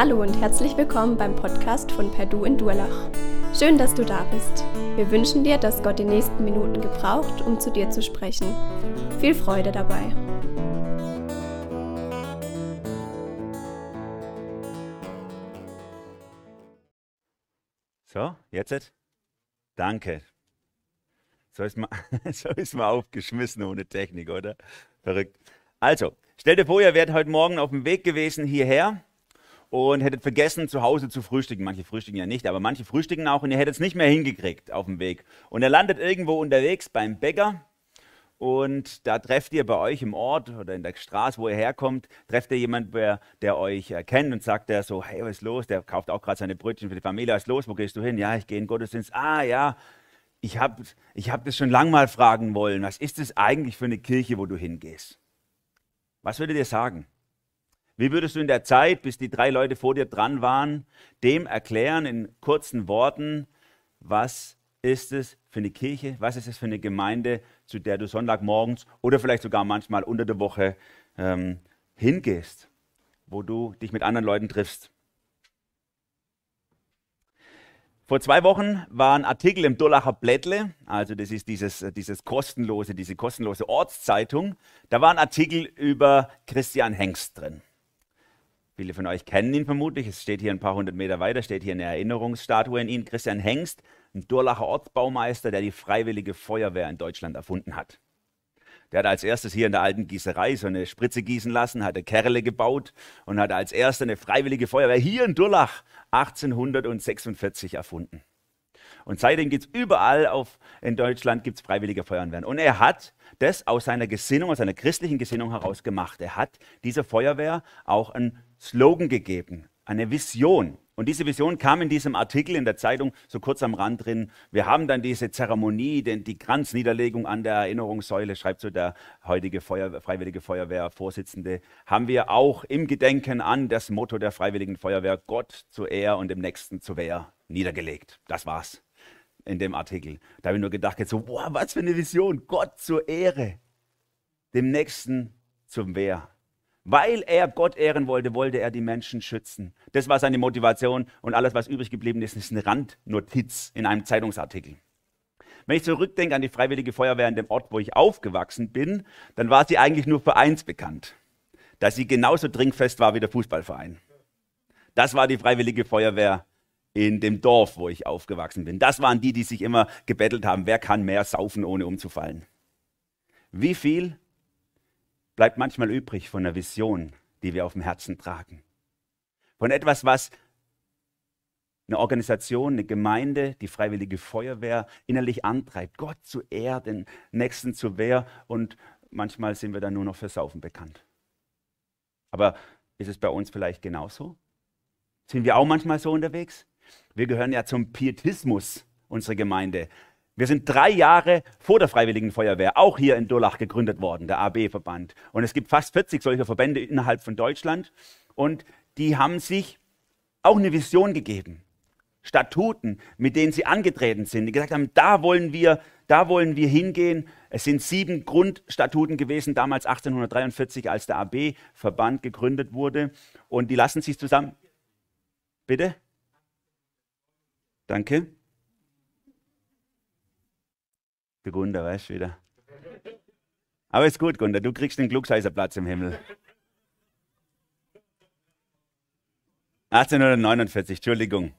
Hallo und herzlich willkommen beim Podcast von Perdu in Durlach. Schön, dass du da bist. Wir wünschen dir, dass Gott die nächsten Minuten gebraucht, um zu dir zu sprechen. Viel Freude dabei. So, jetzt? Danke. So ist, man, so ist man aufgeschmissen ohne Technik, oder? Verrückt. Also, stell dir vor, ihr wärt heute Morgen auf dem Weg gewesen hierher und hättet vergessen, zu Hause zu frühstücken. Manche frühstücken ja nicht, aber manche frühstücken auch und ihr hättet es nicht mehr hingekriegt auf dem Weg. Und ihr landet irgendwo unterwegs beim Bäcker und da trefft ihr bei euch im Ort oder in der Straße, wo ihr herkommt, trefft ihr jemanden, der, euch erkennt und sagt der so, hey, was ist los? Der kauft auch gerade seine Brötchen für die Familie. Was ist los? Wo gehst du hin? Ja, ich gehe in Gottesdienst. Ah, ja, ich habe ich hab das schon lange mal fragen wollen. Was ist das eigentlich für eine Kirche, wo du hingehst? Was würdet ihr sagen? Wie würdest du in der Zeit, bis die drei Leute vor dir dran waren, dem erklären in kurzen Worten, was ist es für eine Kirche, was ist es für eine Gemeinde, zu der du Sonntagmorgens oder vielleicht sogar manchmal unter der Woche ähm, hingehst, wo du dich mit anderen Leuten triffst? Vor zwei Wochen war ein Artikel im Durlacher Blättle, also das ist dieses, dieses kostenlose, diese kostenlose Ortszeitung. Da war ein Artikel über Christian Hengst drin. Viele von euch kennen ihn vermutlich. Es steht hier ein paar hundert Meter weiter, steht hier eine Erinnerungsstatue in ihn. Christian Hengst, ein Durlacher Ortsbaumeister, der die Freiwillige Feuerwehr in Deutschland erfunden hat. Der hat als erstes hier in der alten Gießerei so eine Spritze gießen lassen, hatte Kerle gebaut und hat als erster eine Freiwillige Feuerwehr hier in Durlach 1846 erfunden. Und seitdem gibt es überall auf, in Deutschland gibt's freiwillige Feuerwehren. Und er hat das aus seiner Gesinnung, aus seiner christlichen Gesinnung heraus gemacht. Er hat dieser Feuerwehr auch einen Slogan gegeben, eine Vision. Und diese Vision kam in diesem Artikel in der Zeitung so kurz am Rand drin. Wir haben dann diese Zeremonie, den, die Kranzniederlegung an der Erinnerungssäule, schreibt so der heutige Feuer, Freiwillige Feuerwehr-Vorsitzende, haben wir auch im Gedenken an das Motto der Freiwilligen Feuerwehr Gott zur Ehr und dem Nächsten zur Wehr niedergelegt. Das war's in dem Artikel. Da habe ich nur gedacht, jetzt so, boah, was für eine Vision. Gott zur Ehre, dem Nächsten zum Wehr. Weil er Gott ehren wollte, wollte er die Menschen schützen. Das war seine Motivation und alles, was übrig geblieben ist, ist eine Randnotiz in einem Zeitungsartikel. Wenn ich zurückdenke an die Freiwillige Feuerwehr in dem Ort, wo ich aufgewachsen bin, dann war sie eigentlich nur für eins bekannt, dass sie genauso trinkfest war wie der Fußballverein. Das war die Freiwillige Feuerwehr in dem Dorf, wo ich aufgewachsen bin. Das waren die, die sich immer gebettelt haben, wer kann mehr saufen, ohne umzufallen. Wie viel bleibt manchmal übrig von der Vision, die wir auf dem Herzen tragen? Von etwas, was eine Organisation, eine Gemeinde, die Freiwillige Feuerwehr innerlich antreibt. Gott zu Ehr, den Nächsten zu Wehr und manchmal sind wir dann nur noch für Saufen bekannt. Aber ist es bei uns vielleicht genauso? Sind wir auch manchmal so unterwegs? Wir gehören ja zum Pietismus, unsere Gemeinde. Wir sind drei Jahre vor der Freiwilligen Feuerwehr auch hier in Durlach gegründet worden, der AB-Verband. Und es gibt fast 40 solcher Verbände innerhalb von Deutschland. Und die haben sich auch eine Vision gegeben. Statuten, mit denen sie angetreten sind, die gesagt haben, da wollen wir, da wollen wir hingehen. Es sind sieben Grundstatuten gewesen, damals 1843, als der AB-Verband gegründet wurde. Und die lassen sich zusammen. Bitte? Danke. Der Gunda, weißt du wieder. Aber ist gut, Gunda, du kriegst den Glücksheißerplatz im Himmel. 1849, Entschuldigung.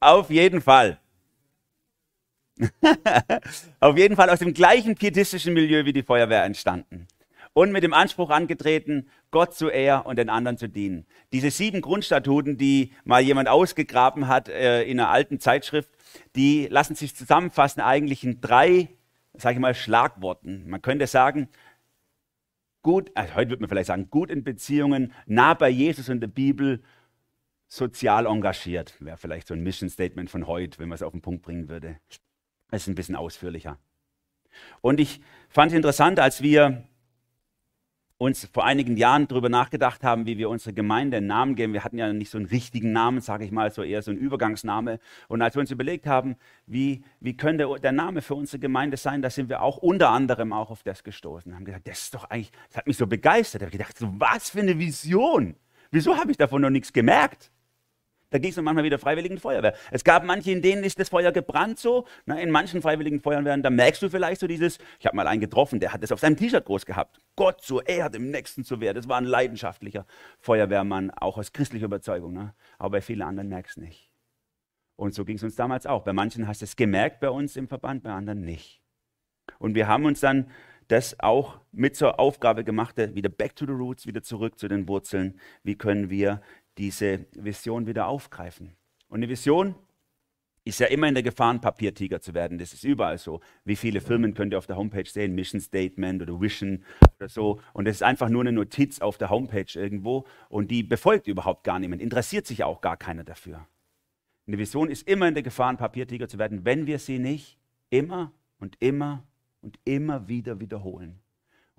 Auf jeden Fall. Auf jeden Fall aus dem gleichen pietistischen Milieu wie die Feuerwehr entstanden und mit dem Anspruch angetreten, Gott zu ehren und den anderen zu dienen. Diese sieben Grundstatuten, die mal jemand ausgegraben hat äh, in einer alten Zeitschrift, die lassen sich zusammenfassen eigentlich in drei, sage ich mal, Schlagworten. Man könnte sagen, gut, also heute würde man vielleicht sagen, gut in Beziehungen, nah bei Jesus und der Bibel, sozial engagiert. Wäre vielleicht so ein Mission Statement von heute, wenn man es auf den Punkt bringen würde. Das ist ein bisschen ausführlicher. Und ich fand es interessant, als wir uns vor einigen Jahren darüber nachgedacht haben, wie wir unsere Gemeinde einen Namen geben. Wir hatten ja nicht so einen richtigen Namen, sage ich mal, so eher so einen Übergangsname. Und als wir uns überlegt haben, wie, wie könnte der Name für unsere Gemeinde sein, da sind wir auch unter anderem auch auf das gestoßen. Haben gesagt, das ist doch eigentlich, das hat mich so begeistert. Ich habe gedacht, so was für eine Vision. Wieso habe ich davon noch nichts gemerkt? Da ging es manchmal wieder Freiwilligen Feuerwehr. Es gab manche, in denen ist das Feuer gebrannt so. Na, in manchen Freiwilligen Feuerwehren, da merkst du vielleicht so dieses, ich habe mal einen getroffen, der hat das auf seinem T-Shirt groß gehabt. Gott so Erde im Nächsten zu werden. Das war ein leidenschaftlicher Feuerwehrmann, auch aus christlicher Überzeugung. Ne? Aber bei vielen anderen merkst du nicht. Und so ging es uns damals auch. Bei manchen hast du es gemerkt bei uns im Verband, bei anderen nicht. Und wir haben uns dann das auch mit zur Aufgabe gemacht, wieder back to the roots, wieder zurück zu den Wurzeln. Wie können wir diese Vision wieder aufgreifen? Und eine Vision ist ja immer in der Gefahr, ein Papiertiger zu werden. Das ist überall so. Wie viele Firmen könnt ihr auf der Homepage sehen? Mission Statement oder Vision oder so. Und das ist einfach nur eine Notiz auf der Homepage irgendwo und die befolgt überhaupt gar niemand. Interessiert sich auch gar keiner dafür. Eine Vision ist immer in der Gefahr, ein Papiertiger zu werden, wenn wir sie nicht immer und immer und immer wieder wiederholen.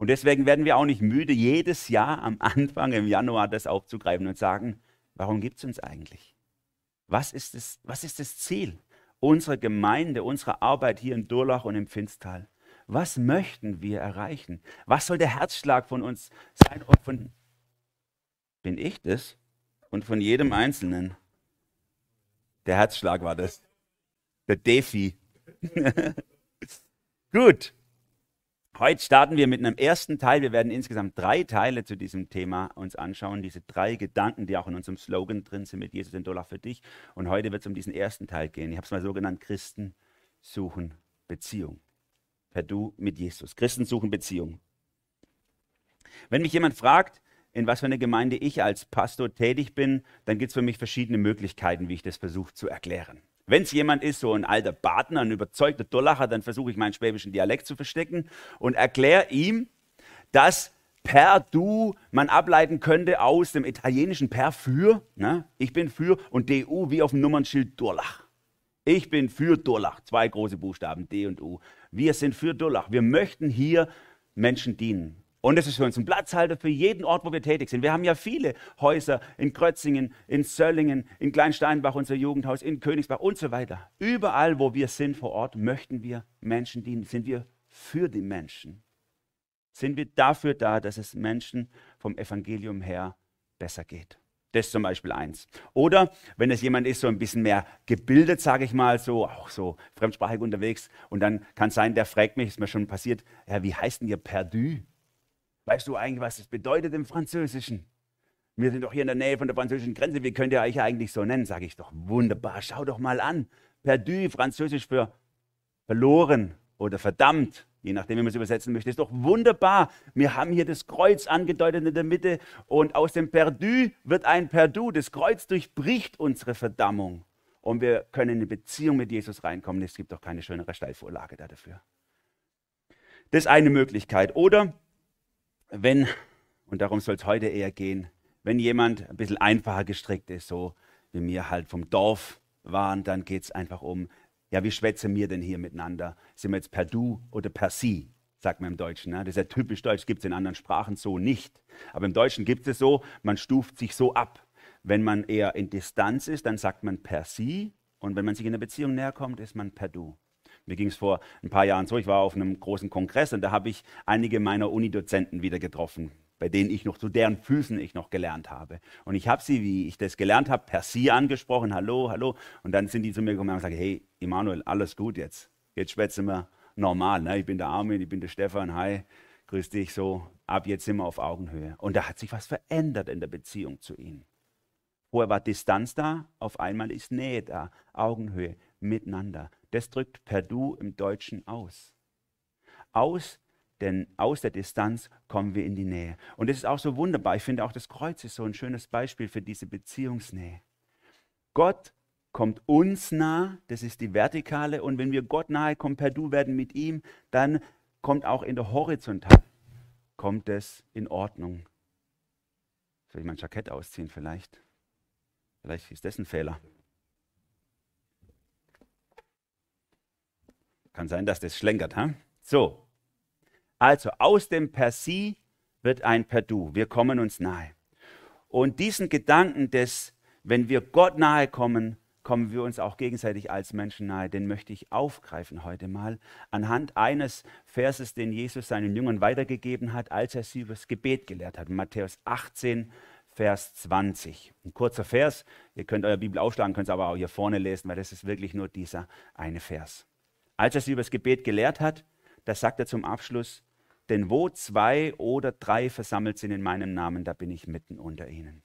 Und deswegen werden wir auch nicht müde, jedes Jahr am Anfang im Januar das aufzugreifen und sagen, warum gibt es uns eigentlich? Was ist, das, was ist das Ziel unserer Gemeinde, unserer Arbeit hier in Durlach und im Finstal? Was möchten wir erreichen? Was soll der Herzschlag von uns sein? Und von, bin ich das? Und von jedem Einzelnen. Der Herzschlag war das. Der Defi. Gut. Heute starten wir mit einem ersten Teil. Wir werden insgesamt drei Teile zu diesem Thema uns anschauen. Diese drei Gedanken, die auch in unserem Slogan drin sind, mit Jesus den Dollar für dich. Und heute wird es um diesen ersten Teil gehen. Ich habe es mal so genannt, Christen suchen Beziehung. Per Du mit Jesus. Christen suchen Beziehung. Wenn mich jemand fragt, in was für eine Gemeinde ich als Pastor tätig bin, dann gibt es für mich verschiedene Möglichkeiten, wie ich das versuche zu erklären. Wenn es jemand ist, so ein alter Partner, ein überzeugter Dollacher, dann versuche ich meinen schwäbischen Dialekt zu verstecken und erkläre ihm, dass per du man ableiten könnte aus dem italienischen per für, ne? ich bin für und du wie auf dem Nummernschild Durlach. Ich bin für Durlach, zwei große Buchstaben, D und U. Wir sind für Durlach. Wir möchten hier Menschen dienen. Und es ist für uns ein Platzhalter für jeden Ort, wo wir tätig sind. Wir haben ja viele Häuser in Krötzingen, in Söllingen, in Kleinsteinbach, unser Jugendhaus, in Königsbach und so weiter. Überall, wo wir sind vor Ort, möchten wir Menschen dienen. Sind wir für die Menschen? Sind wir dafür da, dass es Menschen vom Evangelium her besser geht? Das ist zum Beispiel eins. Oder wenn es jemand ist, so ein bisschen mehr gebildet, sage ich mal, so auch so fremdsprachig unterwegs, und dann kann es sein, der fragt mich, ist mir schon passiert, ja, wie heißt denn ihr perdu? Weißt du eigentlich, was das bedeutet im Französischen? Wir sind doch hier in der Nähe von der französischen Grenze. Wie könnt ihr euch eigentlich so nennen? Sage ich doch, wunderbar. Schau doch mal an. Perdu, französisch für verloren oder verdammt, je nachdem, wie man es übersetzen möchte. Ist doch wunderbar. Wir haben hier das Kreuz angedeutet in der Mitte und aus dem Perdu wird ein Perdu. Das Kreuz durchbricht unsere Verdammung und wir können in eine Beziehung mit Jesus reinkommen. Es gibt doch keine schönere Steilvorlage da dafür. Das ist eine Möglichkeit. Oder wenn, und darum soll es heute eher gehen, wenn jemand ein bisschen einfacher gestrickt ist, so wie wir halt vom Dorf waren, dann geht es einfach um, ja, wie schwätzen wir denn hier miteinander? Sind wir jetzt per Du oder per Sie? sagt man im Deutschen. Ne? Das ist ja typisch deutsch, gibt es in anderen Sprachen so nicht. Aber im Deutschen gibt es so, man stuft sich so ab. Wenn man eher in Distanz ist, dann sagt man per Sie. Und wenn man sich in einer Beziehung näher kommt, ist man per Du. Mir ging es vor ein paar Jahren so, ich war auf einem großen Kongress und da habe ich einige meiner Unidozenten wieder getroffen, bei denen ich noch zu deren Füßen ich noch gelernt habe. Und ich habe sie, wie ich das gelernt habe, per Sie angesprochen, hallo, hallo. Und dann sind die zu mir gekommen und haben gesagt, hey, Emanuel, alles gut jetzt. Jetzt schwätzen wir normal. Ne? Ich bin der Armin, ich bin der Stefan, hi, grüß dich so. Ab jetzt sind wir auf Augenhöhe. Und da hat sich was verändert in der Beziehung zu ihnen. Vorher war Distanz da, auf einmal ist Nähe da, Augenhöhe, miteinander. Das drückt per Du im Deutschen aus. Aus, denn aus der Distanz kommen wir in die Nähe. Und das ist auch so wunderbar. Ich finde auch das Kreuz ist so ein schönes Beispiel für diese Beziehungsnähe. Gott kommt uns nah, das ist die Vertikale. Und wenn wir Gott nahe kommen, per Du werden mit ihm, dann kommt auch in der Horizontale, kommt es in Ordnung. Soll ich mein Jackett ausziehen vielleicht? Vielleicht ist das ein Fehler. Kann sein, dass das schlenkert. Hm? So, also aus dem Per Sie wird ein Per Du. Wir kommen uns nahe. Und diesen Gedanken des, wenn wir Gott nahe kommen, kommen wir uns auch gegenseitig als Menschen nahe. Den möchte ich aufgreifen heute mal anhand eines Verses, den Jesus seinen Jüngern weitergegeben hat, als er sie über das Gebet gelehrt hat. Matthäus 18, Vers 20. Ein kurzer Vers. Ihr könnt eure Bibel aufschlagen, könnt es aber auch hier vorne lesen, weil das ist wirklich nur dieser eine Vers. Als er sie über das Gebet gelehrt hat, da sagt er zum Abschluss, denn wo zwei oder drei versammelt sind in meinem Namen, da bin ich mitten unter ihnen.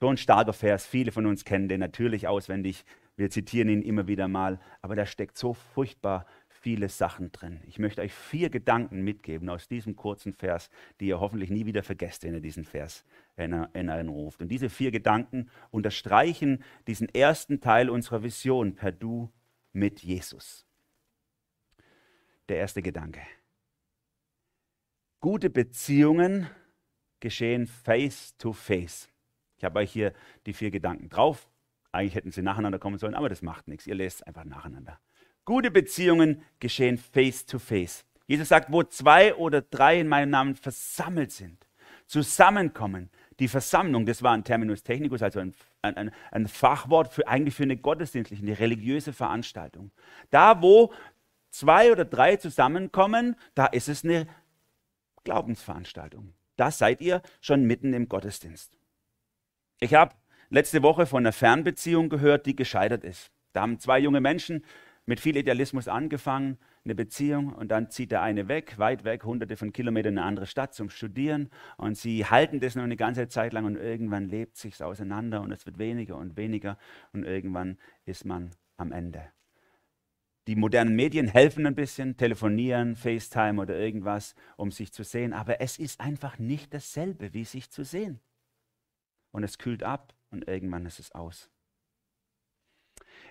So ein starker Vers. Viele von uns kennen den natürlich auswendig. Wir zitieren ihn immer wieder mal. Aber da steckt so furchtbar viele Sachen drin. Ich möchte euch vier Gedanken mitgeben aus diesem kurzen Vers, die ihr hoffentlich nie wieder vergesst, wenn ihr diesen Vers in Erinnerung ruft. Und diese vier Gedanken unterstreichen diesen ersten Teil unserer Vision per Du mit Jesus. Der erste Gedanke. Gute Beziehungen geschehen face to face. Ich habe euch hier die vier Gedanken drauf. Eigentlich hätten sie nacheinander kommen sollen, aber das macht nichts. Ihr lest einfach nacheinander. Gute Beziehungen geschehen face to face. Jesus sagt, wo zwei oder drei in meinem Namen versammelt sind, zusammenkommen. Die Versammlung, das war ein Terminus technicus, also ein, ein, ein Fachwort für eigentlich für eine gottesdienstliche, eine religiöse Veranstaltung. Da, wo zwei oder drei zusammenkommen, da ist es eine Glaubensveranstaltung. Da seid ihr schon mitten im Gottesdienst. Ich habe letzte Woche von einer Fernbeziehung gehört, die gescheitert ist. Da haben zwei junge Menschen mit viel Idealismus angefangen, eine Beziehung und dann zieht der eine weg, weit weg, hunderte von Kilometern in eine andere Stadt zum Studieren und sie halten das noch eine ganze Zeit lang und irgendwann lebt sich's auseinander und es wird weniger und weniger und irgendwann ist man am Ende. Die modernen Medien helfen ein bisschen, telefonieren, FaceTime oder irgendwas, um sich zu sehen, aber es ist einfach nicht dasselbe, wie sich zu sehen. Und es kühlt ab und irgendwann ist es aus.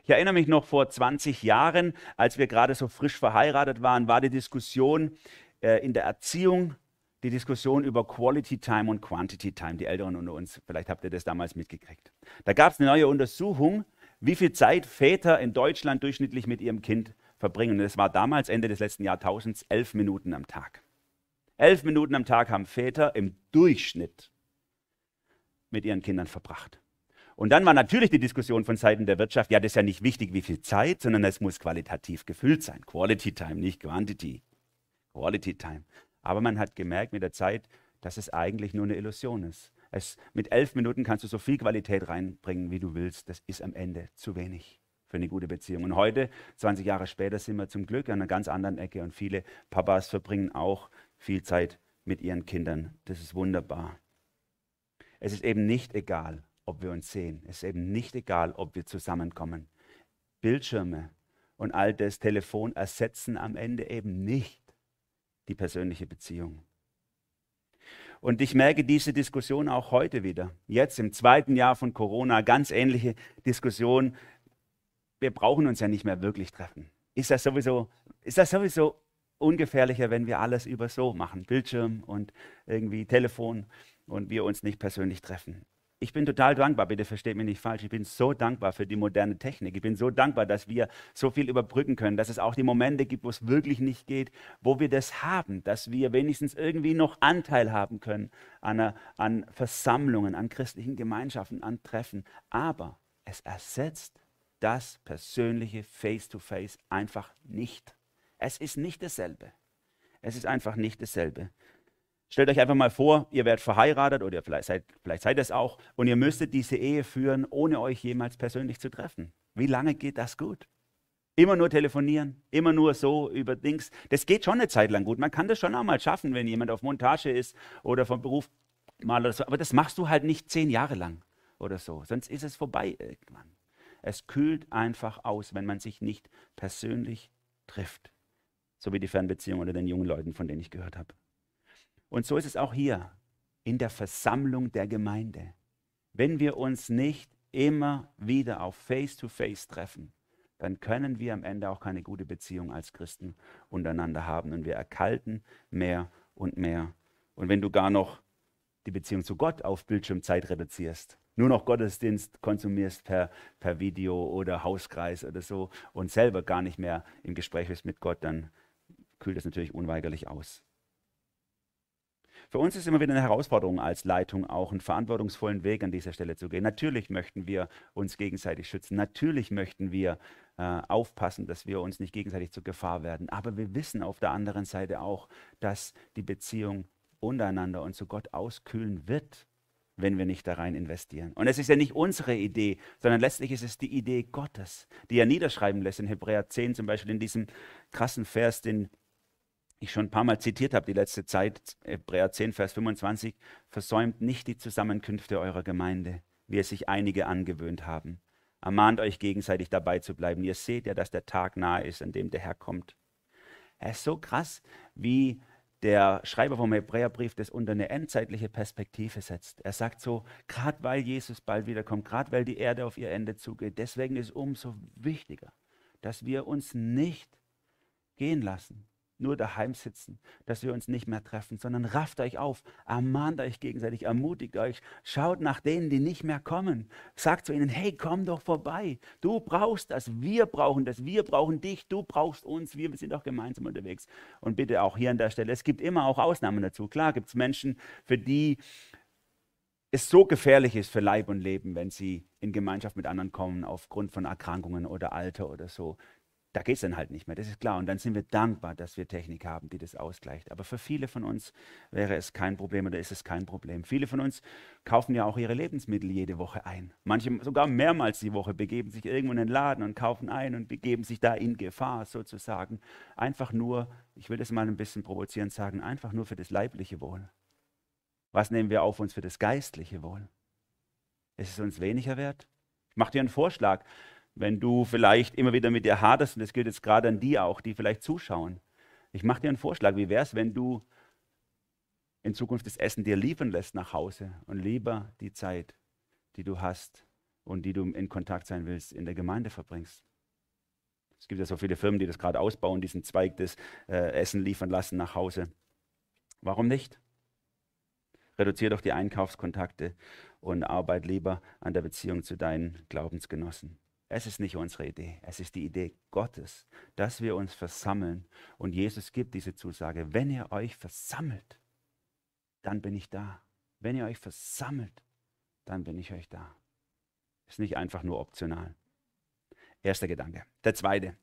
Ich erinnere mich noch vor 20 Jahren, als wir gerade so frisch verheiratet waren, war die Diskussion äh, in der Erziehung, die Diskussion über Quality Time und Quantity Time. Die Älteren unter uns, vielleicht habt ihr das damals mitgekriegt. Da gab es eine neue Untersuchung, wie viel Zeit Väter in Deutschland durchschnittlich mit ihrem Kind verbringen. Und das war damals, Ende des letzten Jahrtausends, elf Minuten am Tag. Elf Minuten am Tag haben Väter im Durchschnitt mit ihren Kindern verbracht. Und dann war natürlich die Diskussion von Seiten der Wirtschaft, ja, das ist ja nicht wichtig, wie viel Zeit, sondern es muss qualitativ gefüllt sein. Quality Time, nicht Quantity. Quality Time. Aber man hat gemerkt mit der Zeit, dass es eigentlich nur eine Illusion ist. Es, mit elf Minuten kannst du so viel Qualität reinbringen, wie du willst. Das ist am Ende zu wenig für eine gute Beziehung. Und heute, 20 Jahre später, sind wir zum Glück an einer ganz anderen Ecke und viele Papas verbringen auch viel Zeit mit ihren Kindern. Das ist wunderbar. Es ist eben nicht egal, ob wir uns sehen. Es ist eben nicht egal, ob wir zusammenkommen. Bildschirme und all das Telefon ersetzen am Ende eben nicht die persönliche Beziehung. Und ich merke diese Diskussion auch heute wieder. Jetzt im zweiten Jahr von Corona, ganz ähnliche Diskussion. Wir brauchen uns ja nicht mehr wirklich treffen. Ist das sowieso, ist das sowieso ungefährlicher, wenn wir alles über so machen? Bildschirm und irgendwie Telefon und wir uns nicht persönlich treffen. Ich bin total dankbar, bitte versteht mich nicht falsch, ich bin so dankbar für die moderne Technik. Ich bin so dankbar, dass wir so viel überbrücken können, dass es auch die Momente gibt, wo es wirklich nicht geht, wo wir das haben, dass wir wenigstens irgendwie noch Anteil haben können an, einer, an Versammlungen, an christlichen Gemeinschaften, an Treffen. Aber es ersetzt das persönliche Face-to-Face -face einfach nicht. Es ist nicht dasselbe. Es ist einfach nicht dasselbe. Stellt euch einfach mal vor, ihr werdet verheiratet oder vielleicht seid, vielleicht seid es auch und ihr müsstet diese Ehe führen, ohne euch jemals persönlich zu treffen. Wie lange geht das gut? Immer nur telefonieren, immer nur so über Dings. Das geht schon eine Zeit lang gut. Man kann das schon auch mal schaffen, wenn jemand auf Montage ist oder vom Beruf mal oder so. Aber das machst du halt nicht zehn Jahre lang oder so. Sonst ist es vorbei irgendwann. Es kühlt einfach aus, wenn man sich nicht persönlich trifft. So wie die Fernbeziehung oder den jungen Leuten, von denen ich gehört habe. Und so ist es auch hier in der Versammlung der Gemeinde. Wenn wir uns nicht immer wieder auf Face-to-Face -face treffen, dann können wir am Ende auch keine gute Beziehung als Christen untereinander haben. Und wir erkalten mehr und mehr. Und wenn du gar noch die Beziehung zu Gott auf Bildschirmzeit reduzierst, nur noch Gottesdienst konsumierst per, per Video oder Hauskreis oder so und selber gar nicht mehr im Gespräch bist mit Gott, dann kühlt es natürlich unweigerlich aus. Für uns ist immer wieder eine Herausforderung als Leitung, auch einen verantwortungsvollen Weg an dieser Stelle zu gehen. Natürlich möchten wir uns gegenseitig schützen. Natürlich möchten wir äh, aufpassen, dass wir uns nicht gegenseitig zur Gefahr werden. Aber wir wissen auf der anderen Seite auch, dass die Beziehung untereinander und zu Gott auskühlen wird, wenn wir nicht da rein investieren. Und es ist ja nicht unsere Idee, sondern letztlich ist es die Idee Gottes, die er niederschreiben lässt in Hebräer 10 zum Beispiel in diesem krassen Vers, den ich schon ein paar Mal zitiert habe die letzte Zeit, Hebräer 10, Vers 25, versäumt nicht die Zusammenkünfte eurer Gemeinde, wie es sich einige angewöhnt haben. Ermahnt euch gegenseitig dabei zu bleiben. Ihr seht ja, dass der Tag nahe ist, an dem der Herr kommt. Er ist so krass, wie der Schreiber vom Hebräerbrief das unter eine endzeitliche Perspektive setzt. Er sagt so, gerade weil Jesus bald wiederkommt, gerade weil die Erde auf ihr Ende zugeht, deswegen ist umso wichtiger, dass wir uns nicht gehen lassen, nur daheim sitzen, dass wir uns nicht mehr treffen, sondern rafft euch auf, ermahnt euch gegenseitig, ermutigt euch, schaut nach denen, die nicht mehr kommen. Sagt zu ihnen, hey, komm doch vorbei. Du brauchst das, wir brauchen das, wir brauchen dich, du brauchst uns, wir sind doch gemeinsam unterwegs. Und bitte auch hier an der Stelle, es gibt immer auch Ausnahmen dazu. Klar gibt es Menschen, für die es so gefährlich ist für Leib und Leben, wenn sie in Gemeinschaft mit anderen kommen, aufgrund von Erkrankungen oder Alter oder so da geht es dann halt nicht mehr, das ist klar. Und dann sind wir dankbar, dass wir Technik haben, die das ausgleicht. Aber für viele von uns wäre es kein Problem oder ist es kein Problem. Viele von uns kaufen ja auch ihre Lebensmittel jede Woche ein. Manche sogar mehrmals die Woche begeben sich irgendwo in den Laden und kaufen ein und begeben sich da in Gefahr sozusagen. Einfach nur, ich will das mal ein bisschen provozierend sagen, einfach nur für das leibliche Wohl. Was nehmen wir auf uns für das geistliche Wohl? Ist es uns weniger wert? Ich mache dir einen Vorschlag wenn du vielleicht immer wieder mit dir haderst, und das gilt jetzt gerade an die auch, die vielleicht zuschauen. Ich mache dir einen Vorschlag, wie wäre es, wenn du in Zukunft das Essen dir liefern lässt nach Hause und lieber die Zeit, die du hast und die du in Kontakt sein willst, in der Gemeinde verbringst. Es gibt ja so viele Firmen, die das gerade ausbauen, diesen Zweig des äh, Essen liefern lassen nach Hause. Warum nicht? Reduziere doch die Einkaufskontakte und arbeite lieber an der Beziehung zu deinen Glaubensgenossen. Es ist nicht unsere Idee, es ist die Idee Gottes, dass wir uns versammeln. Und Jesus gibt diese Zusage, wenn ihr euch versammelt, dann bin ich da. Wenn ihr euch versammelt, dann bin ich euch da. Ist nicht einfach nur optional. Erster Gedanke. Der zweite.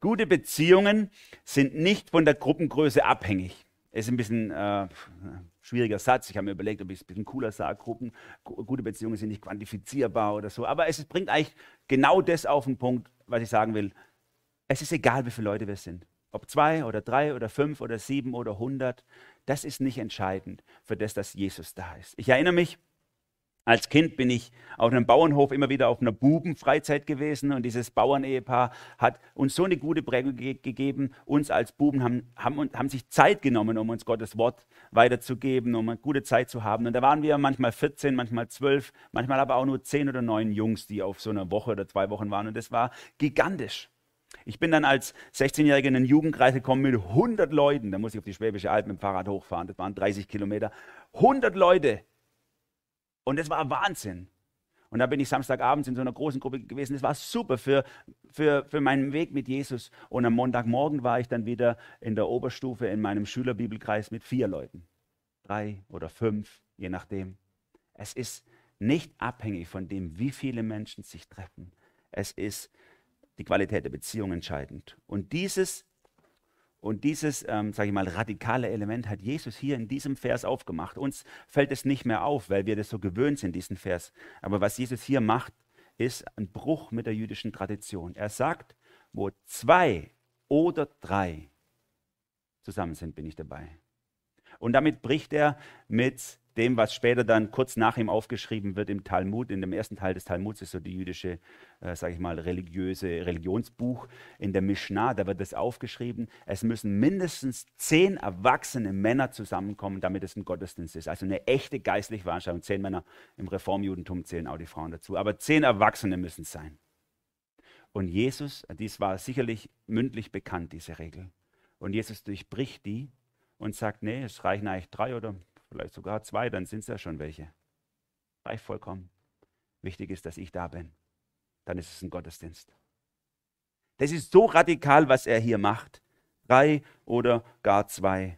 Gute Beziehungen sind nicht von der Gruppengröße abhängig. Ist ein bisschen äh, schwieriger Satz. Ich habe mir überlegt, ob ich es ein bisschen cooler sage. Gruppen, gute Beziehungen sind nicht quantifizierbar oder so. Aber es bringt eigentlich genau das auf den Punkt, was ich sagen will. Es ist egal, wie viele Leute wir sind. Ob zwei oder drei oder fünf oder sieben oder hundert. Das ist nicht entscheidend für das, dass Jesus da ist. Ich erinnere mich, als Kind bin ich auf einem Bauernhof immer wieder auf einer Bubenfreizeit gewesen und dieses Bauernehepaar hat uns so eine gute Prägung ge gegeben. Uns als Buben haben, haben, haben sich Zeit genommen, um uns Gottes Wort weiterzugeben, um eine gute Zeit zu haben. Und da waren wir manchmal 14, manchmal 12, manchmal aber auch nur 10 oder 9 Jungs, die auf so einer Woche oder zwei Wochen waren. Und das war gigantisch. Ich bin dann als 16-Jähriger in den Jugendkreis gekommen mit 100 Leuten. Da muss ich auf die Schwäbische Alb mit dem Fahrrad hochfahren. Das waren 30 Kilometer. 100 Leute und das war Wahnsinn. Und da bin ich Samstagabends in so einer großen Gruppe gewesen. Das war super für, für, für meinen Weg mit Jesus. Und am Montagmorgen war ich dann wieder in der Oberstufe in meinem Schülerbibelkreis mit vier Leuten. Drei oder fünf, je nachdem. Es ist nicht abhängig von dem, wie viele Menschen sich treffen. Es ist die Qualität der Beziehung entscheidend. Und dieses und dieses, ähm, sage ich mal, radikale Element hat Jesus hier in diesem Vers aufgemacht. Uns fällt es nicht mehr auf, weil wir das so gewöhnt sind, diesen Vers. Aber was Jesus hier macht, ist ein Bruch mit der jüdischen Tradition. Er sagt, wo zwei oder drei zusammen sind, bin ich dabei. Und damit bricht er mit dem, was später dann kurz nach ihm aufgeschrieben wird im Talmud. In dem ersten Teil des Talmuds ist so die jüdische, äh, sage ich mal, religiöse Religionsbuch. In der Mishnah, da wird das aufgeschrieben. Es müssen mindestens zehn erwachsene Männer zusammenkommen, damit es ein Gottesdienst ist. Also eine echte geistliche Veranstaltung. Zehn Männer im Reformjudentum zählen auch die Frauen dazu. Aber zehn Erwachsene müssen es sein. Und Jesus, dies war sicherlich mündlich bekannt, diese Regel. Und Jesus durchbricht die und sagt, nee, es reichen eigentlich drei oder vielleicht sogar zwei, dann sind es ja schon welche. Reicht vollkommen. Wichtig ist, dass ich da bin. Dann ist es ein Gottesdienst. Das ist so radikal, was er hier macht. Drei oder gar zwei.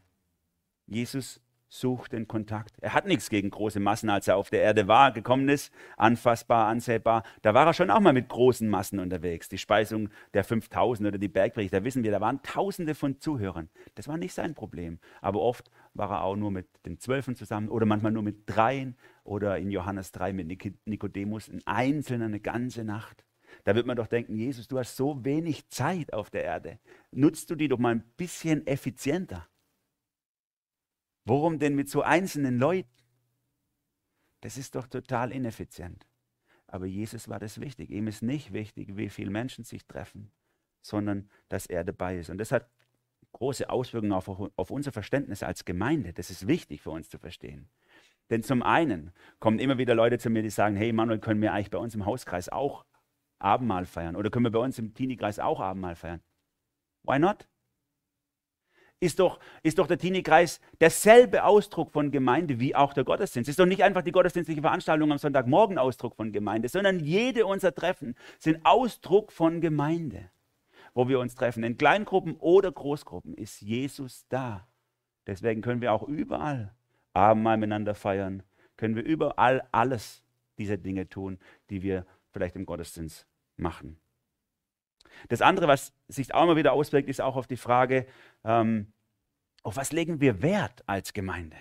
Jesus sucht den Kontakt. Er hat nichts gegen große Massen, als er auf der Erde war, gekommen ist, anfassbar, ansehbar. Da war er schon auch mal mit großen Massen unterwegs. Die Speisung der 5000 oder die Bergpredigt, da wissen wir, da waren Tausende von Zuhörern. Das war nicht sein Problem. Aber oft war er auch nur mit den Zwölfen zusammen oder manchmal nur mit dreien oder in Johannes 3 mit Nikodemus, ein Einzelner eine ganze Nacht. Da wird man doch denken, Jesus, du hast so wenig Zeit auf der Erde. Nutzt du die doch mal ein bisschen effizienter. Warum denn mit so einzelnen Leuten? Das ist doch total ineffizient. Aber Jesus war das wichtig. Ihm ist nicht wichtig, wie viele Menschen sich treffen, sondern dass er dabei ist. Und das hat große Auswirkungen auf, auf unser Verständnis als Gemeinde. Das ist wichtig für uns zu verstehen. Denn zum einen kommen immer wieder Leute zu mir, die sagen, hey Manuel, können wir eigentlich bei uns im Hauskreis auch Abendmahl feiern? Oder können wir bei uns im Teenie-Kreis auch Abendmahl feiern? Why not? Ist doch, ist doch der Teenie-Kreis derselbe Ausdruck von Gemeinde wie auch der Gottesdienst. Ist doch nicht einfach die gottesdienstliche Veranstaltung am Sonntagmorgen Ausdruck von Gemeinde, sondern jede unserer Treffen sind Ausdruck von Gemeinde, wo wir uns treffen. In Kleingruppen oder Großgruppen ist Jesus da. Deswegen können wir auch überall Abendmahl miteinander feiern, können wir überall alles diese Dinge tun, die wir vielleicht im Gottesdienst machen. Das andere, was sich auch immer wieder auswirkt, ist auch auf die Frage, ähm, auf was legen wir Wert als Gemeinde?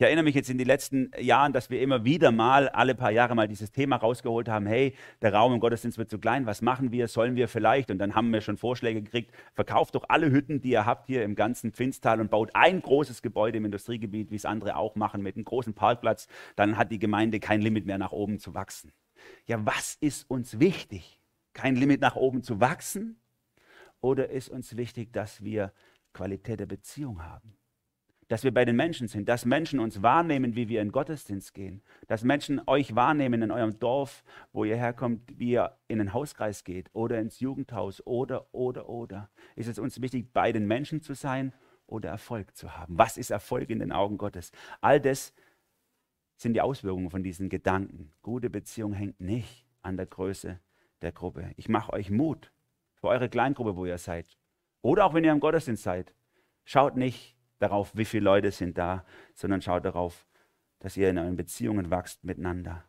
Ich erinnere mich jetzt in den letzten Jahren, dass wir immer wieder mal, alle paar Jahre mal dieses Thema rausgeholt haben, hey, der Raum im Gottesdienst wird zu klein, was machen wir, sollen wir vielleicht? Und dann haben wir schon Vorschläge gekriegt, verkauft doch alle Hütten, die ihr habt hier im ganzen Pfinstal und baut ein großes Gebäude im Industriegebiet, wie es andere auch machen, mit einem großen Parkplatz, dann hat die Gemeinde kein Limit mehr nach oben zu wachsen. Ja, was ist uns wichtig? Kein Limit nach oben zu wachsen? Oder ist uns wichtig, dass wir Qualität der Beziehung haben? Dass wir bei den Menschen sind, dass Menschen uns wahrnehmen, wie wir in Gottesdienst gehen, dass Menschen euch wahrnehmen in eurem Dorf, wo ihr herkommt, wie ihr in den Hauskreis geht oder ins Jugendhaus oder, oder, oder. Ist es uns wichtig, bei den Menschen zu sein oder Erfolg zu haben? Was ist Erfolg in den Augen Gottes? All das sind die Auswirkungen von diesen Gedanken. Gute Beziehung hängt nicht an der Größe der Gruppe. Ich mache euch Mut für eure Kleingruppe, wo ihr seid. Oder auch wenn ihr im Gottesdienst seid. Schaut nicht darauf, wie viele Leute sind da, sondern schaut darauf, dass ihr in euren Beziehungen wächst miteinander.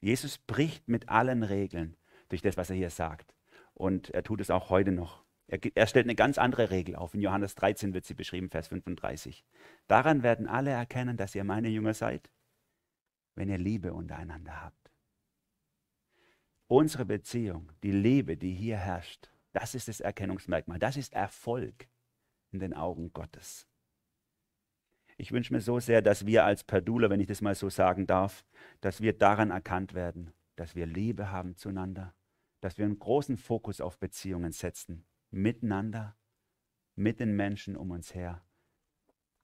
Jesus bricht mit allen Regeln durch das, was er hier sagt. Und er tut es auch heute noch. Er, er, stellt eine ganz andere Regel auf. In Johannes 13 wird sie beschrieben, Vers 35. Daran werden alle erkennen, dass ihr meine Jünger seid, wenn ihr Liebe untereinander habt. Unsere Beziehung, die Liebe, die hier herrscht, das ist das Erkennungsmerkmal. Das ist Erfolg in den Augen Gottes. Ich wünsche mir so sehr, dass wir als Perdula, wenn ich das mal so sagen darf, dass wir daran erkannt werden, dass wir Liebe haben zueinander, dass wir einen großen Fokus auf Beziehungen setzen, miteinander, mit den Menschen um uns her,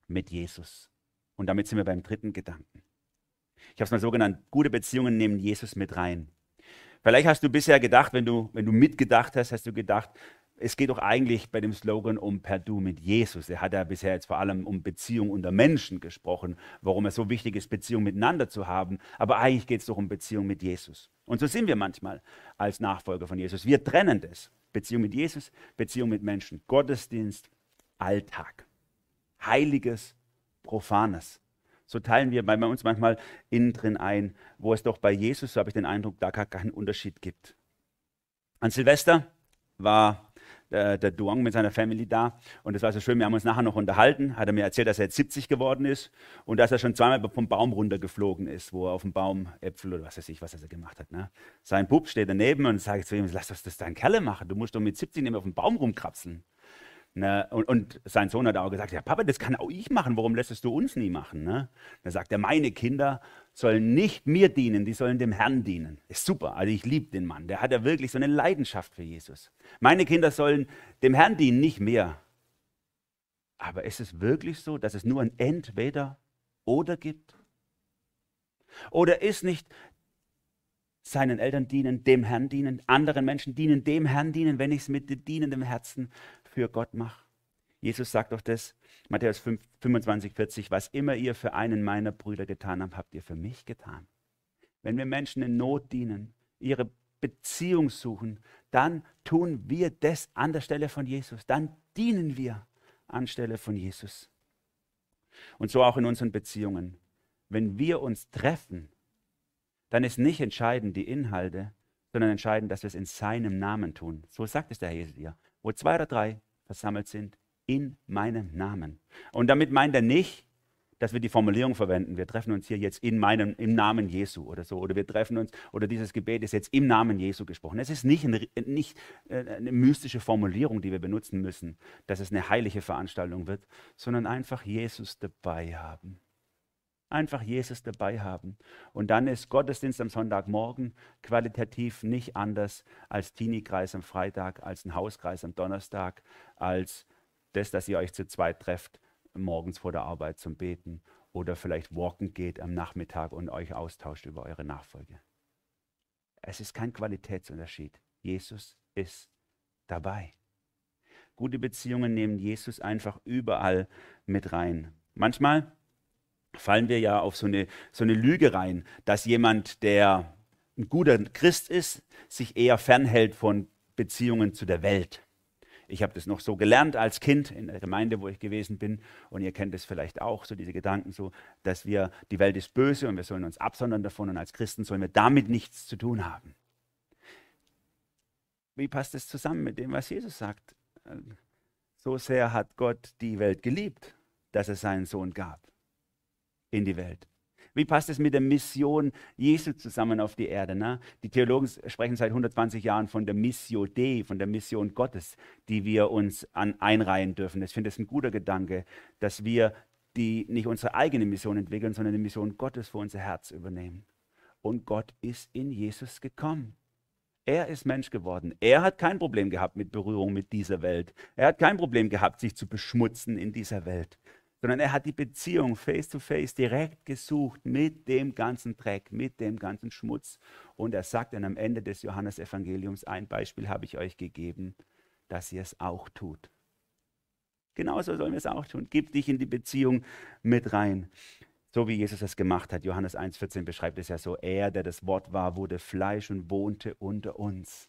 mit Jesus. Und damit sind wir beim dritten Gedanken. Ich habe es mal so genannt, gute Beziehungen nehmen Jesus mit rein. Vielleicht hast du bisher gedacht, wenn du, wenn du mitgedacht hast, hast du gedacht, es geht doch eigentlich bei dem Slogan um per Du mit Jesus. Er hat ja bisher jetzt vor allem um Beziehung unter Menschen gesprochen, warum es so wichtig ist, Beziehung miteinander zu haben. Aber eigentlich geht es doch um Beziehung mit Jesus. Und so sind wir manchmal als Nachfolger von Jesus. Wir trennen das. Beziehung mit Jesus, Beziehung mit Menschen. Gottesdienst, Alltag. Heiliges, Profanes so teilen wir bei uns manchmal innen drin ein, wo es doch bei Jesus, so habe ich den Eindruck, da gar keinen Unterschied gibt. An Silvester war der, der Duong mit seiner Family da und es war so schön, wir haben uns nachher noch unterhalten, hat er mir erzählt, dass er jetzt 70 geworden ist und dass er schon zweimal vom Baum runtergeflogen ist, wo er auf dem Baum Äpfel oder was weiß ich, was er gemacht hat. Ne? Sein Bub steht daneben und sage zu ihm, lass das, das dein Kerle machen, du musst doch mit 70 nicht mehr auf dem Baum rumkrapseln. Ne? Und, und, sein Sohn hat auch gesagt, ja Papa, das kann auch ich machen, warum lässt du uns nie machen? Ne? Da sagt er, meine Kinder sollen nicht mir dienen, die sollen dem Herrn dienen. Ist super, also ich liebe den Mann, der hat ja wirklich so eine Leidenschaft für Jesus. Meine Kinder sollen dem Herrn dienen, nicht mehr. Aber ist es wirklich so, dass es nur ein Entweder oder gibt? Oder ist nicht seinen Eltern dienen, dem Herrn dienen, anderen Menschen dienen, dem Herrn dienen, wenn ich es mit dienendem Herzen für Gott mache. Jesus sagt doch das, Matthäus 5, 25, 40, was immer ihr für einen meiner Brüder getan habt, habt ihr für mich getan. Wenn wir Menschen in Not dienen, ihre Beziehung suchen, dann tun wir das an der Stelle von Jesus. Dann dienen wir anstelle von Jesus. Und so auch in unseren Beziehungen. Wenn wir uns treffen, dann ist nicht entscheidend die Inhalte, sondern entscheidend, dass wir es in seinem Namen tun. So sagt es der Herr Jesus dir. Wo zwei oder drei versammelt sind, in meinem Namen. Und damit meint er nicht, dass wir die Formulierung verwenden, wir treffen uns hier jetzt in meinem, im Namen Jesu oder so, oder wir treffen uns, oder dieses Gebet ist jetzt im Namen Jesu gesprochen. Es ist nicht, eine, nicht äh, eine mystische Formulierung, die wir benutzen müssen, dass es eine heilige Veranstaltung wird, sondern einfach Jesus dabei haben. Einfach Jesus dabei haben. Und dann ist Gottesdienst am Sonntagmorgen qualitativ nicht anders als Teenie-Kreis am Freitag, als ein Hauskreis am Donnerstag, als das, dass ihr euch zu zweit trefft morgens vor der Arbeit zum Beten oder vielleicht walken geht am Nachmittag und euch austauscht über eure Nachfolge. Es ist kein Qualitätsunterschied. Jesus ist dabei. Gute Beziehungen nehmen Jesus einfach überall mit rein. Manchmal fallen wir ja auf so eine, so eine Lüge rein, dass jemand, der ein guter Christ ist, sich eher fernhält von Beziehungen zu der Welt. Ich habe das noch so gelernt als Kind in der Gemeinde, wo ich gewesen bin. Und ihr kennt es vielleicht auch, so diese Gedanken so, dass wir, die Welt ist böse und wir sollen uns absondern davon und als Christen sollen wir damit nichts zu tun haben. Wie passt das zusammen mit dem, was Jesus sagt? So sehr hat Gott die Welt geliebt, dass es seinen Sohn gab in die Welt. Wie passt es mit der Mission Jesu zusammen auf die Erde? Ne? Die Theologen sprechen seit 120 Jahren von der Missio Dei, von der Mission Gottes, die wir uns an, einreihen dürfen. Ich finde es ein guter Gedanke, dass wir die, nicht unsere eigene Mission entwickeln, sondern die Mission Gottes für unser Herz übernehmen. Und Gott ist in Jesus gekommen. Er ist Mensch geworden. Er hat kein Problem gehabt mit Berührung mit dieser Welt. Er hat kein Problem gehabt, sich zu beschmutzen in dieser Welt sondern er hat die Beziehung face to face direkt gesucht mit dem ganzen Dreck, mit dem ganzen Schmutz. Und er sagt dann am Ende des Johannesevangeliums, ein Beispiel habe ich euch gegeben, dass ihr es auch tut. Genauso sollen wir es auch tun. Gib dich in die Beziehung mit rein. So wie Jesus es gemacht hat. Johannes 1,14 beschreibt es ja so. Er, der das Wort war, wurde Fleisch und wohnte unter uns.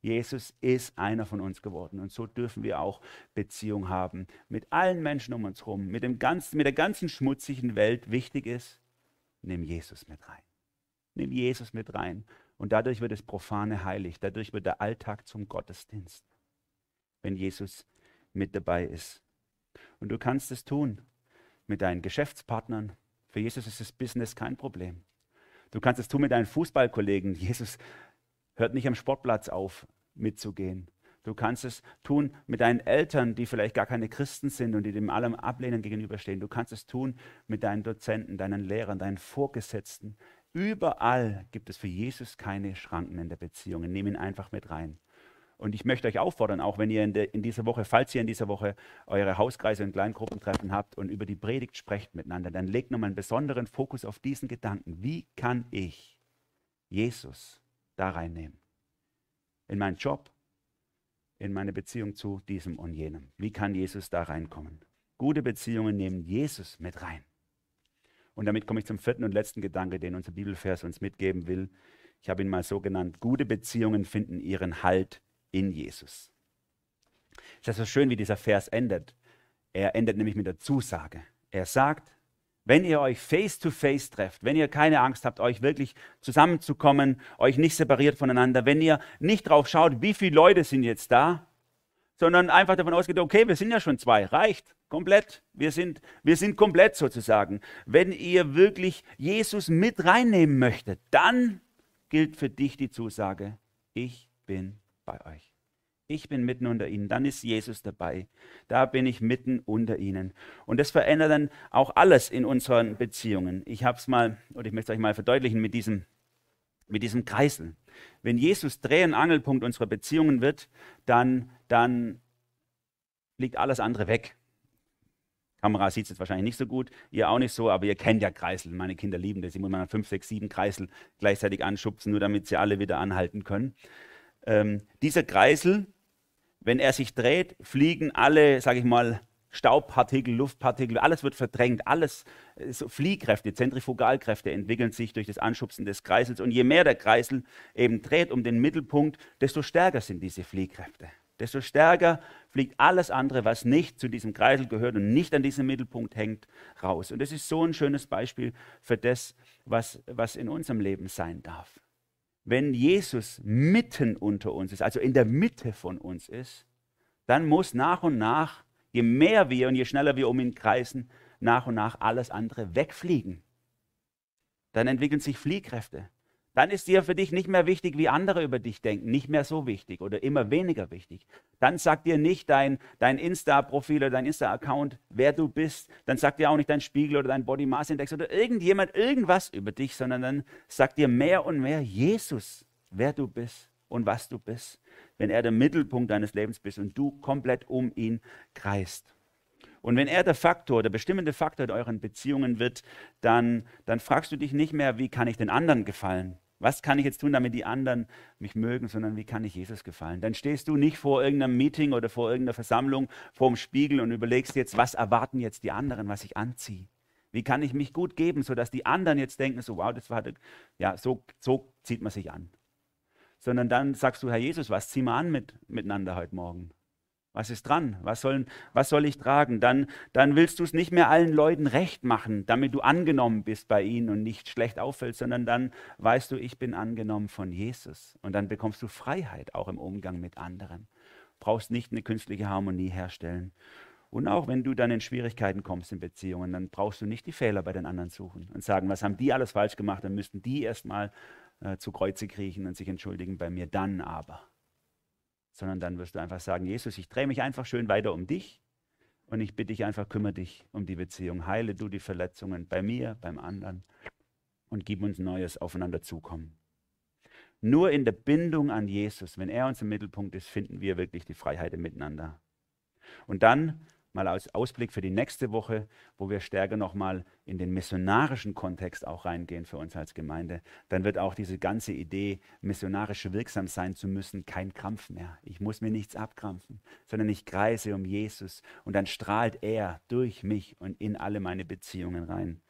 Jesus ist einer von uns geworden. Und so dürfen wir auch Beziehung haben mit allen Menschen um uns herum, mit, mit der ganzen schmutzigen Welt. Wichtig ist, nimm Jesus mit rein. Nimm Jesus mit rein. Und dadurch wird das Profane heilig. Dadurch wird der Alltag zum Gottesdienst, wenn Jesus mit dabei ist. Und du kannst es tun mit deinen Geschäftspartnern. Für Jesus ist das Business kein Problem. Du kannst es tun mit deinen Fußballkollegen. Jesus hört nicht am Sportplatz auf, mitzugehen. Du kannst es tun mit deinen Eltern, die vielleicht gar keine Christen sind und die dem allem Ablehnen gegenüberstehen. Du kannst es tun mit deinen Dozenten, deinen Lehrern, deinen Vorgesetzten. Überall gibt es für Jesus keine Schranken in der Beziehung. Nimm ihn einfach mit rein. Und ich möchte euch auffordern, auch wenn ihr in, der, in, dieser Woche, falls ihr in dieser Woche eure Hauskreise und Kleingruppentreffen habt und über die Predigt sprecht miteinander, dann legt nochmal einen besonderen Fokus auf diesen Gedanken. Wie kann ich Jesus da reinnehmen. In meinen Job, in meine Beziehung zu diesem und jenem. Wie kann Jesus da reinkommen? Gute Beziehungen nehmen Jesus mit rein. Und damit komme ich zum vierten und letzten Gedanke, den unser Bibelvers uns mitgeben will. Ich habe ihn mal so genannt. Gute Beziehungen finden ihren Halt in Jesus. Es ist so schön, wie dieser Vers endet. Er endet nämlich mit der Zusage. Er sagt, wenn ihr euch face-to-face -face trefft, wenn ihr keine Angst habt, euch wirklich zusammenzukommen, euch nicht separiert voneinander, wenn ihr nicht drauf schaut, wie viele Leute sind jetzt da, sondern einfach davon ausgeht, okay, wir sind ja schon zwei, reicht, komplett, wir sind, wir sind komplett sozusagen. Wenn ihr wirklich Jesus mit reinnehmen möchtet, dann gilt für dich die Zusage, ich bin bei euch. Ich bin mitten unter ihnen. Dann ist Jesus dabei. Da bin ich mitten unter ihnen. Und das verändert dann auch alles in unseren Beziehungen. Ich habe es mal, oder ich möchte es euch mal verdeutlichen mit diesem, mit diesem Kreisel. Wenn Jesus Dreh- und Angelpunkt unserer Beziehungen wird, dann, dann liegt alles andere weg. Kamera sieht es jetzt wahrscheinlich nicht so gut, ihr auch nicht so, aber ihr kennt ja Kreisel. Meine Kinder lieben das. Ich muss mal fünf, sechs, sieben Kreisel gleichzeitig anschubsen, nur damit sie alle wieder anhalten können. Ähm, dieser Kreisel wenn er sich dreht, fliegen alle, sage ich mal, Staubpartikel, Luftpartikel, alles wird verdrängt, alles, äh, so Fliehkräfte, Zentrifugalkräfte entwickeln sich durch das Anschubsen des Kreisels. Und je mehr der Kreisel eben dreht um den Mittelpunkt, desto stärker sind diese Fliehkräfte. desto stärker fliegt alles andere, was nicht zu diesem Kreisel gehört und nicht an diesem Mittelpunkt hängt, raus. Und das ist so ein schönes Beispiel für das, was, was in unserem Leben sein darf. Wenn Jesus mitten unter uns ist, also in der Mitte von uns ist, dann muss nach und nach, je mehr wir und je schneller wir um ihn kreisen, nach und nach alles andere wegfliegen. Dann entwickeln sich Fliehkräfte. Dann ist dir für dich nicht mehr wichtig, wie andere über dich denken, nicht mehr so wichtig oder immer weniger wichtig. Dann sagt dir nicht dein, dein Insta-Profil oder dein Insta-Account, wer du bist. Dann sagt dir auch nicht dein Spiegel oder dein Body Mass Index oder irgendjemand irgendwas über dich, sondern dann sagt dir mehr und mehr Jesus, wer du bist und was du bist, wenn er der Mittelpunkt deines Lebens bist und du komplett um ihn kreist. Und wenn er der Faktor, der bestimmende Faktor in euren Beziehungen wird, dann, dann fragst du dich nicht mehr, wie kann ich den anderen gefallen, was kann ich jetzt tun, damit die anderen mich mögen, sondern wie kann ich Jesus gefallen? Dann stehst du nicht vor irgendeinem Meeting oder vor irgendeiner Versammlung vor dem Spiegel und überlegst jetzt, was erwarten jetzt die anderen, was ich anziehe. Wie kann ich mich gut geben, sodass die anderen jetzt denken, so wow, das war, ja, so, so zieht man sich an. Sondern dann sagst du, Herr Jesus, was ziehen wir an mit, miteinander heute Morgen? Was ist dran? Was, sollen, was soll ich tragen? Dann, dann willst du es nicht mehr allen Leuten recht machen, damit du angenommen bist bei ihnen und nicht schlecht auffällst, sondern dann weißt du, ich bin angenommen von Jesus. Und dann bekommst du Freiheit auch im Umgang mit anderen. Brauchst nicht eine künstliche Harmonie herstellen. Und auch wenn du dann in Schwierigkeiten kommst in Beziehungen, dann brauchst du nicht die Fehler bei den anderen suchen und sagen, was haben die alles falsch gemacht, dann müssten die erstmal äh, zu Kreuze kriechen und sich entschuldigen bei mir, dann aber sondern dann wirst du einfach sagen, Jesus, ich drehe mich einfach schön weiter um dich und ich bitte dich einfach, kümmere dich um die Beziehung. Heile du die Verletzungen bei mir, beim anderen und gib uns Neues aufeinander zukommen. Nur in der Bindung an Jesus, wenn er uns im Mittelpunkt ist, finden wir wirklich die Freiheit im Miteinander. Und dann mal als Ausblick für die nächste Woche, wo wir stärker nochmal in den missionarischen Kontext auch reingehen für uns als Gemeinde, dann wird auch diese ganze Idee, missionarisch wirksam sein zu müssen, kein Krampf mehr. Ich muss mir nichts abkrampfen, sondern ich kreise um Jesus und dann strahlt er durch mich und in alle meine Beziehungen rein.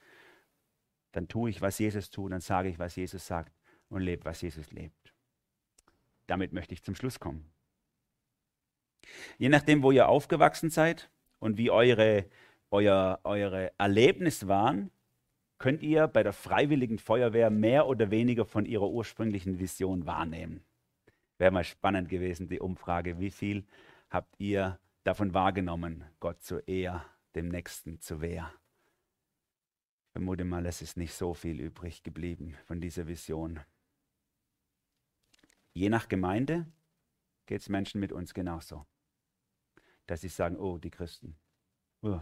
Dann tue ich, was Jesus tut, dann sage ich, was Jesus sagt und lebe, was Jesus lebt. Damit möchte ich zum Schluss kommen. Je nachdem, wo ihr aufgewachsen seid, und wie eure, euer, eure Erlebnisse waren, könnt ihr bei der Freiwilligen Feuerwehr mehr oder weniger von ihrer ursprünglichen Vision wahrnehmen. Wäre mal spannend gewesen, die Umfrage. Wie viel habt ihr davon wahrgenommen, Gott zu Ehr, dem Nächsten zu Wehr? Ich vermute mal, es ist nicht so viel übrig geblieben von dieser Vision. Je nach Gemeinde geht es Menschen mit uns genauso dass sie sagen, oh, die Christen. Oh.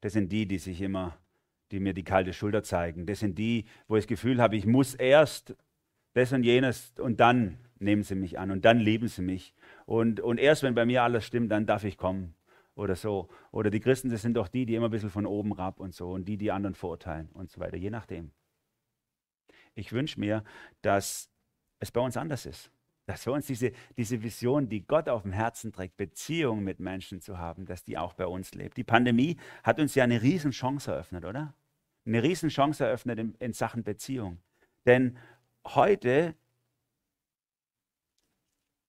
Das sind die, die sich immer, die mir die kalte Schulter zeigen. Das sind die, wo ich das Gefühl habe, ich muss erst das und jenes und dann nehmen sie mich an und dann lieben sie mich. Und, und erst wenn bei mir alles stimmt, dann darf ich kommen oder so. Oder die Christen, das sind doch die, die immer ein bisschen von oben rab und so und die, die anderen verurteilen und so weiter, je nachdem. Ich wünsche mir, dass es bei uns anders ist dass wir uns diese, diese Vision, die Gott auf dem Herzen trägt, Beziehungen mit Menschen zu haben, dass die auch bei uns lebt. Die Pandemie hat uns ja eine Riesenchance eröffnet, oder? Eine Riesenchance eröffnet in, in Sachen Beziehung. Denn heute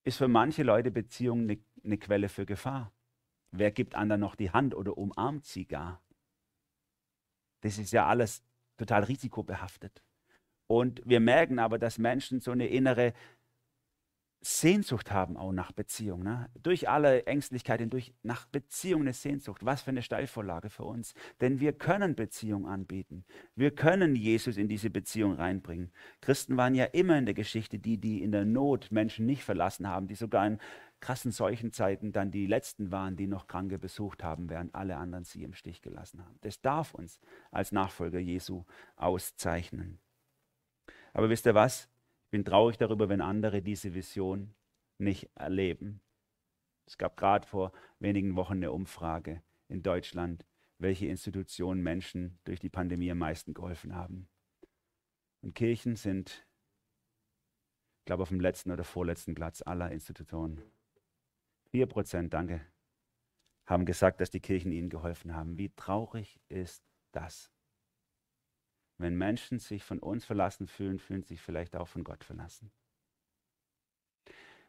ist für manche Leute Beziehung eine, eine Quelle für Gefahr. Wer gibt anderen noch die Hand oder umarmt sie gar? Das ist ja alles total risikobehaftet. Und wir merken aber, dass Menschen so eine innere Sehnsucht haben auch nach Beziehung. Ne? Durch alle Ängstlichkeit hindurch nach Beziehung eine Sehnsucht. Was für eine Steilvorlage für uns. Denn wir können Beziehung anbieten. Wir können Jesus in diese Beziehung reinbringen. Christen waren ja immer in der Geschichte die, die in der Not Menschen nicht verlassen haben, die sogar in krassen Seuchenzeiten dann die Letzten waren, die noch Kranke besucht haben, während alle anderen sie im Stich gelassen haben. Das darf uns als Nachfolger Jesu auszeichnen. Aber wisst ihr was? Bin traurig darüber, wenn andere diese Vision nicht erleben. Es gab gerade vor wenigen Wochen eine Umfrage in Deutschland, welche Institutionen Menschen durch die Pandemie am meisten geholfen haben. Und Kirchen sind, ich glaube, auf dem letzten oder vorletzten Platz aller Institutionen. Vier Prozent, danke, haben gesagt, dass die Kirchen ihnen geholfen haben. Wie traurig ist das? Wenn Menschen sich von uns verlassen fühlen, fühlen sich vielleicht auch von Gott verlassen.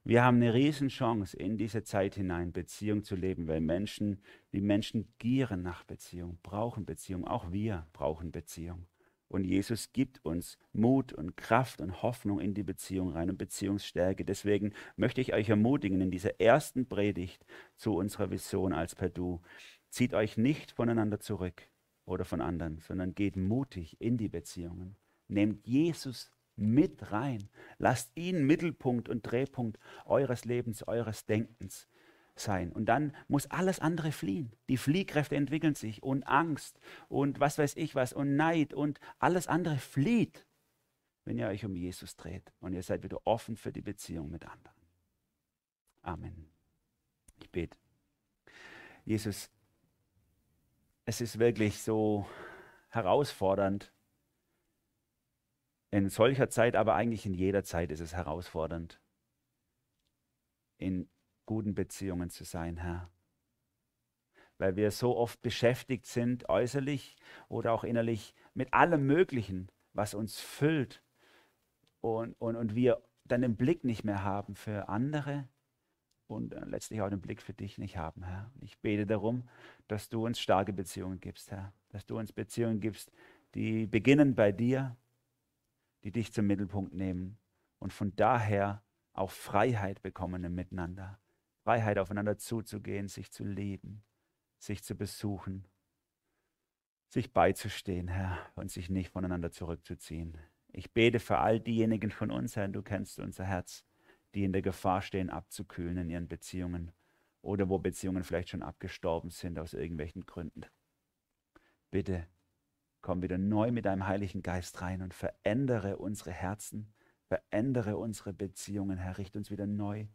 Wir haben eine Riesenchance, in diese Zeit hinein Beziehung zu leben, weil Menschen, die Menschen gieren nach Beziehung, brauchen Beziehung. Auch wir brauchen Beziehung. Und Jesus gibt uns Mut und Kraft und Hoffnung in die Beziehung rein und Beziehungsstärke. Deswegen möchte ich euch ermutigen, in dieser ersten Predigt zu unserer Vision als Perdu, zieht euch nicht voneinander zurück oder von anderen, sondern geht mutig in die Beziehungen. Nehmt Jesus mit rein. Lasst ihn Mittelpunkt und Drehpunkt eures Lebens, eures Denkens sein. Und dann muss alles andere fliehen. Die Fliehkräfte entwickeln sich und Angst und was weiß ich was und Neid und alles andere flieht, wenn ihr euch um Jesus dreht und ihr seid wieder offen für die Beziehung mit anderen. Amen. Ich bete. Jesus, es ist wirklich so herausfordernd, in solcher Zeit, aber eigentlich in jeder Zeit ist es herausfordernd, in guten Beziehungen zu sein, Herr. Weil wir so oft beschäftigt sind, äußerlich oder auch innerlich, mit allem Möglichen, was uns füllt und, und, und wir dann den Blick nicht mehr haben für andere und letztlich auch den Blick für dich nicht haben, Herr. Ich bete darum, dass du uns starke Beziehungen gibst, Herr. Dass du uns Beziehungen gibst, die beginnen bei dir, die dich zum Mittelpunkt nehmen und von daher auch Freiheit bekommen im Miteinander. Freiheit, aufeinander zuzugehen, sich zu lieben, sich zu besuchen, sich beizustehen, Herr, und sich nicht voneinander zurückzuziehen. Ich bete für all diejenigen von uns, Herr, du kennst unser Herz, die in der Gefahr stehen, abzukühlen in ihren Beziehungen oder wo Beziehungen vielleicht schon abgestorben sind aus irgendwelchen Gründen. Bitte Komm wieder neu mit deinem Heiligen Geist rein und verändere unsere Herzen, verändere unsere Beziehungen, Herr. Richte uns wieder neu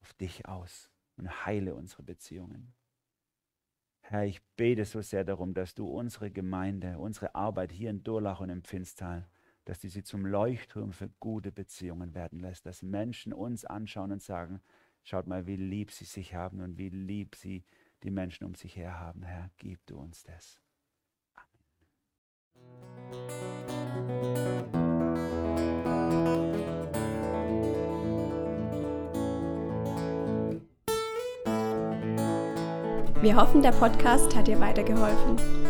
auf dich aus und heile unsere Beziehungen. Herr, ich bete so sehr darum, dass du unsere Gemeinde, unsere Arbeit hier in Durlach und im Pfinstal, dass du sie zum Leuchtturm für gute Beziehungen werden lässt, dass Menschen uns anschauen und sagen, schaut mal, wie lieb sie sich haben und wie lieb sie die Menschen um sich her haben. Herr, gib du uns das. Wir hoffen, der Podcast hat dir weitergeholfen.